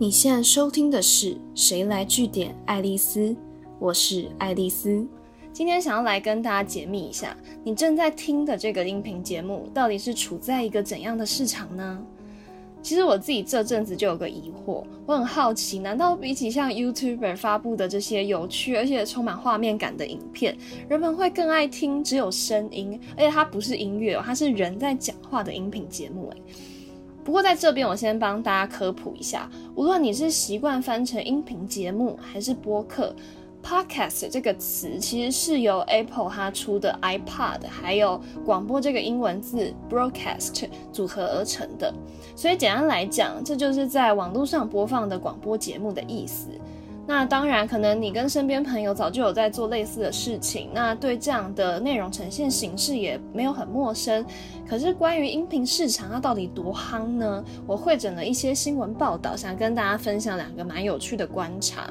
你现在收听的是《谁来据点爱丽丝》，我是爱丽丝。今天想要来跟大家解密一下，你正在听的这个音频节目到底是处在一个怎样的市场呢？其实我自己这阵子就有个疑惑，我很好奇，难道比起像 YouTuber 发布的这些有趣而且充满画面感的影片，人们会更爱听只有声音，而且它不是音乐哦，它是人在讲话的音频节目？诶，不过在这边我先帮大家科普一下，无论你是习惯翻成音频节目还是播客。Podcast 这个词其实是由 Apple 它出的 iPod 还有广播这个英文字 broadcast 组合而成的，所以简单来讲，这就是在网络上播放的广播节目的意思。那当然，可能你跟身边朋友早就有在做类似的事情，那对这样的内容呈现形式也没有很陌生。可是关于音频市场它到底多夯呢？我会整了一些新闻报道，想跟大家分享两个蛮有趣的观察。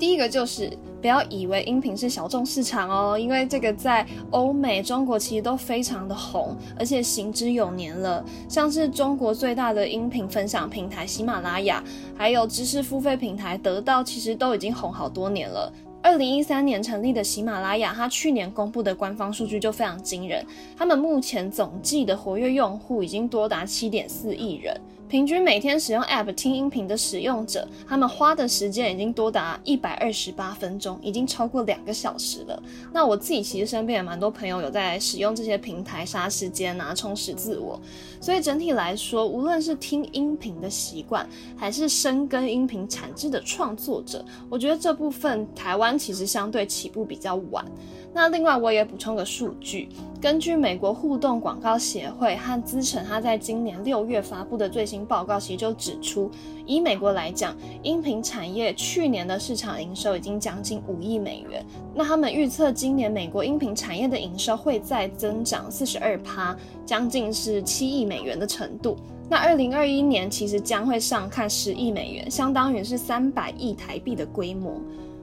第一个就是不要以为音频是小众市场哦，因为这个在欧美、中国其实都非常的红，而且行之有年了。像是中国最大的音频分享平台喜马拉雅，还有知识付费平台得到，其实都已经红好多年了。二零一三年成立的喜马拉雅，它去年公布的官方数据就非常惊人，他们目前总计的活跃用户已经多达七点四亿人。平均每天使用 App 听音频的使用者，他们花的时间已经多达一百二十八分钟，已经超过两个小时了。那我自己其实身边也蛮多朋友有在使用这些平台杀时间啊，充实自我。所以整体来说，无论是听音频的习惯，还是深耕音频产制的创作者，我觉得这部分台湾其实相对起步比较晚。那另外我也补充个数据，根据美国互动广告协会和资诚他在今年六月发布的最新报告，其实就指出，以美国来讲，音频产业去年的市场营收已经将近五亿美元。那他们预测今年美国音频产业的营收会再增长四十二趴，将近是七亿美元的程度。那二零二一年其实将会上看十亿美元，相当于是三百亿台币的规模。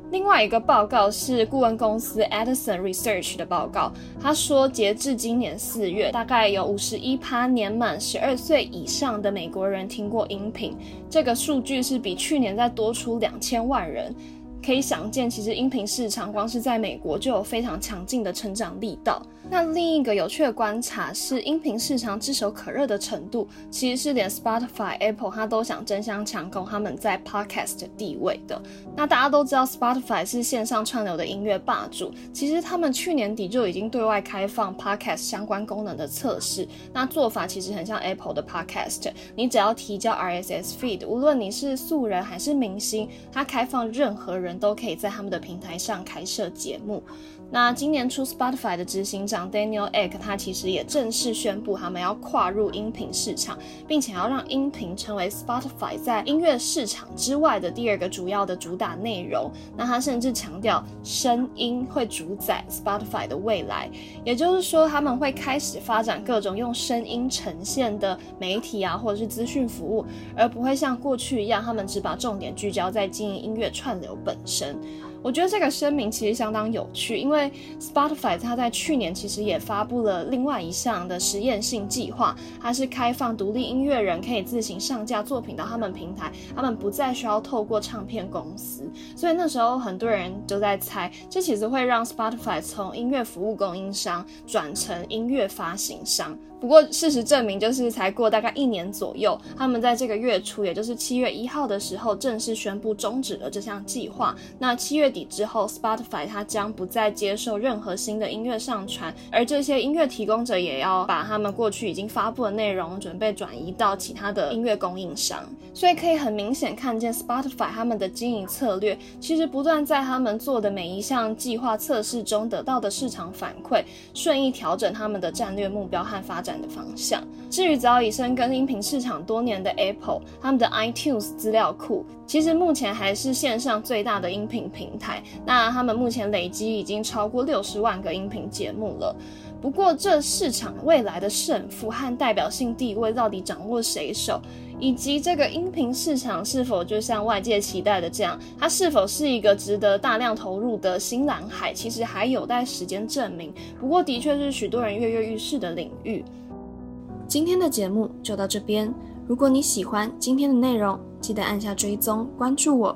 另外一个报告是顾问公司 Edison Research 的报告，他说，截至今年四月，大概有五十一趴年满十二岁以上的美国人听过音频，这个数据是比去年再多出两千万人。可以想见，其实音频市场光是在美国就有非常强劲的成长力道。那另一个有趣的观察是，音频市场炙手可热的程度，其实是连 Spotify、Apple 它都想争相抢攻他们在 Podcast 的地位的。那大家都知道，Spotify 是线上串流的音乐霸主，其实他们去年底就已经对外开放 Podcast 相关功能的测试。那做法其实很像 Apple 的 Podcast，你只要提交 RSS feed，无论你是素人还是明星，它开放任何人。都可以在他们的平台上开设节目。那今年初，Spotify 的执行长 Daniel Ek 他其实也正式宣布，他们要跨入音频市场，并且要让音频成为 Spotify 在音乐市场之外的第二个主要的主打内容。那他甚至强调，声音会主宰 Spotify 的未来，也就是说，他们会开始发展各种用声音呈现的媒体啊，或者是资讯服务，而不会像过去一样，他们只把重点聚焦在经营音乐串流本身。我觉得这个声明其实相当有趣，因为 Spotify 它在去年其实也发布了另外一项的实验性计划，它是开放独立音乐人可以自行上架作品到他们平台，他们不再需要透过唱片公司。所以那时候很多人都在猜，这其实会让 Spotify 从音乐服务供应商转成音乐发行商。不过事实证明，就是才过大概一年左右，他们在这个月初，也就是七月一号的时候，正式宣布终止了这项计划。那七月月底之后，Spotify 它将不再接受任何新的音乐上传，而这些音乐提供者也要把他们过去已经发布的内容准备转移到其他的音乐供应商。所以可以很明显看见，Spotify 他们的经营策略其实不断在他们做的每一项计划测试中得到的市场反馈，顺意调整他们的战略目标和发。展的方向。至于早已深耕音频市场多年的 Apple，他们的 iTunes 资料库其实目前还是线上最大的音频平台。那他们目前累积已经超过六十万个音频节目了。不过，这市场未来的胜负和代表性地位到底掌握谁手，以及这个音频市场是否就像外界期待的这样，它是否是一个值得大量投入的新蓝海，其实还有待时间证明。不过，的确是许多人跃跃欲试的领域。今天的节目就到这边。如果你喜欢今天的内容，记得按下追踪关注我。